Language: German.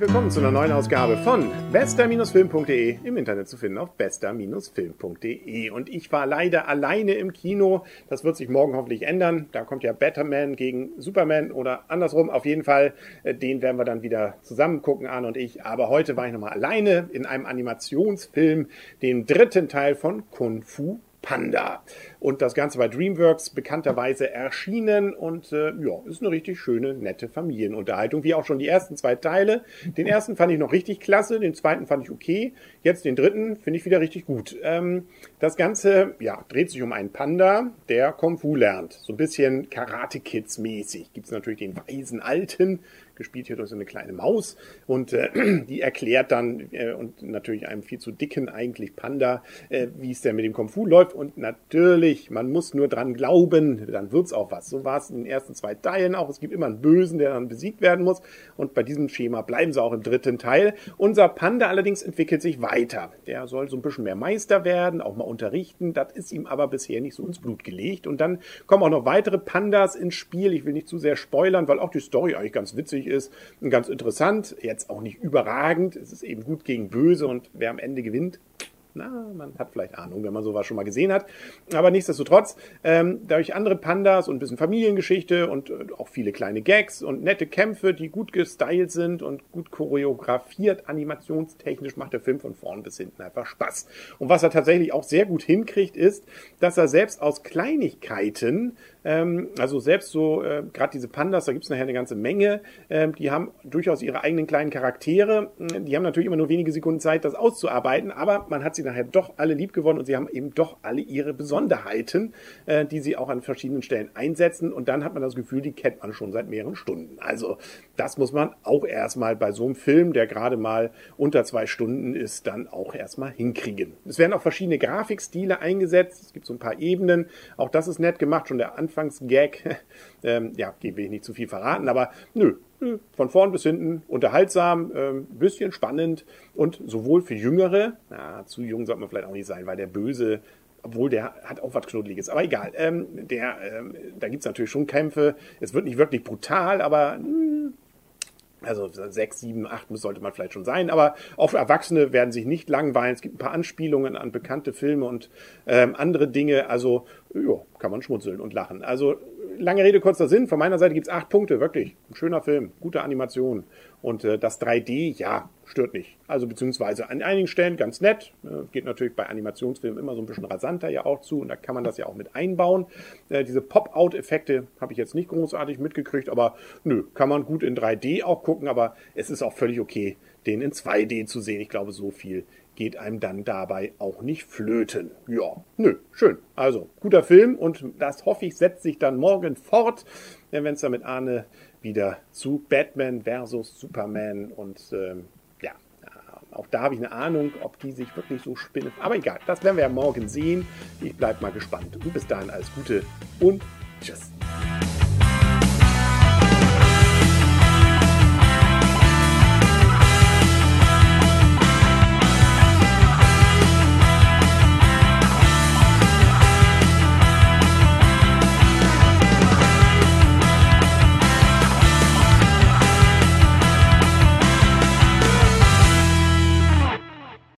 willkommen zu einer neuen Ausgabe von bester-film.de im Internet zu finden auf bester-film.de. Und ich war leider alleine im Kino. Das wird sich morgen hoffentlich ändern. Da kommt ja Batman gegen Superman oder andersrum. Auf jeden Fall, äh, den werden wir dann wieder zusammen gucken, Arne und ich. Aber heute war ich nochmal alleine in einem Animationsfilm, dem dritten Teil von Kung Fu Panda. Und das Ganze bei DreamWorks bekannterweise erschienen und äh, ja, ist eine richtig schöne, nette Familienunterhaltung, wie auch schon die ersten zwei Teile. Den ersten fand ich noch richtig klasse, den zweiten fand ich okay, jetzt den dritten finde ich wieder richtig gut. Ähm, das Ganze, ja, dreht sich um einen Panda, der Kung Fu lernt. So ein bisschen Karate Kids mäßig. Gibt es natürlich den weisen Alten, gespielt hier durch so eine kleine Maus und äh, die erklärt dann äh, und natürlich einem viel zu dicken eigentlich Panda, äh, wie es denn mit dem Kung Fu läuft und natürlich, man muss nur dran glauben, dann wird's auch was. So war es in den ersten zwei Teilen auch. Es gibt immer einen Bösen, der dann besiegt werden muss und bei diesem Schema bleiben sie auch im dritten Teil. Unser Panda allerdings entwickelt sich weiter. Der soll so ein bisschen mehr Meister werden, auch mal unterrichten. Das ist ihm aber bisher nicht so ins Blut gelegt und dann kommen auch noch weitere Pandas ins Spiel. Ich will nicht zu sehr spoilern, weil auch die Story eigentlich ganz witzig ist und ganz interessant. Jetzt auch nicht überragend. Es ist eben gut gegen böse und wer am Ende gewinnt, na, man hat vielleicht Ahnung, wenn man sowas schon mal gesehen hat. Aber nichtsdestotrotz, ähm, dadurch andere Pandas und ein bisschen Familiengeschichte und äh, auch viele kleine Gags und nette Kämpfe, die gut gestylt sind und gut choreografiert, animationstechnisch macht der Film von vorn bis hinten einfach Spaß. Und was er tatsächlich auch sehr gut hinkriegt, ist, dass er selbst aus Kleinigkeiten ähm, also selbst so, äh, gerade diese Pandas, da gibt es nachher eine ganze Menge, ähm, die haben durchaus ihre eigenen kleinen Charaktere. Die haben natürlich immer nur wenige Sekunden Zeit, das auszuarbeiten, aber man hat sie nachher doch alle lieb gewonnen und sie haben eben doch alle ihre Besonderheiten, äh, die sie auch an verschiedenen Stellen einsetzen. Und dann hat man das Gefühl, die kennt man schon seit mehreren Stunden. Also das muss man auch erstmal bei so einem Film, der gerade mal unter zwei Stunden ist, dann auch erstmal hinkriegen. Es werden auch verschiedene Grafikstile eingesetzt. Es gibt so ein paar Ebenen. Auch das ist nett gemacht. Schon der Anfang Anfangsgag. ähm, ja, will ich nicht zu viel verraten, aber nö, von vorn bis hinten unterhaltsam, ähm, bisschen spannend und sowohl für Jüngere, na, zu jung sollte man vielleicht auch nicht sein, weil der Böse obwohl der hat auch was Knuddeliges. Aber egal, ähm, der, ähm, da gibt's natürlich schon Kämpfe. Es wird nicht wirklich brutal, aber mh, hm, also sechs, sieben, acht sollte man vielleicht schon sein, aber auch Erwachsene werden sich nicht langweilen. Es gibt ein paar Anspielungen an bekannte Filme und ähm, andere Dinge. Also ja, kann man schmunzeln und lachen. Also lange Rede, kurzer Sinn. Von meiner Seite gibt's acht Punkte, wirklich. Ein schöner Film, gute Animation. Und äh, das 3D, ja, stört nicht. Also beziehungsweise an einigen Stellen ganz nett. Äh, geht natürlich bei Animationsfilmen immer so ein bisschen rasanter ja auch zu und da kann man das ja auch mit einbauen. Äh, diese Pop-Out-Effekte habe ich jetzt nicht großartig mitgekriegt, aber nö, kann man gut in 3D auch gucken, aber es ist auch völlig okay, den in 2D zu sehen. Ich glaube, so viel geht einem dann dabei auch nicht flöten. Ja, nö, schön. Also, guter Film und das hoffe ich setzt sich dann morgen fort, wenn es dann mit Arne wieder zu Batman versus Superman und ähm, ja, auch da habe ich eine Ahnung, ob die sich wirklich so spinnen. Aber egal, das werden wir ja morgen sehen. Ich bleibe mal gespannt. Und bis dahin alles Gute und tschüss.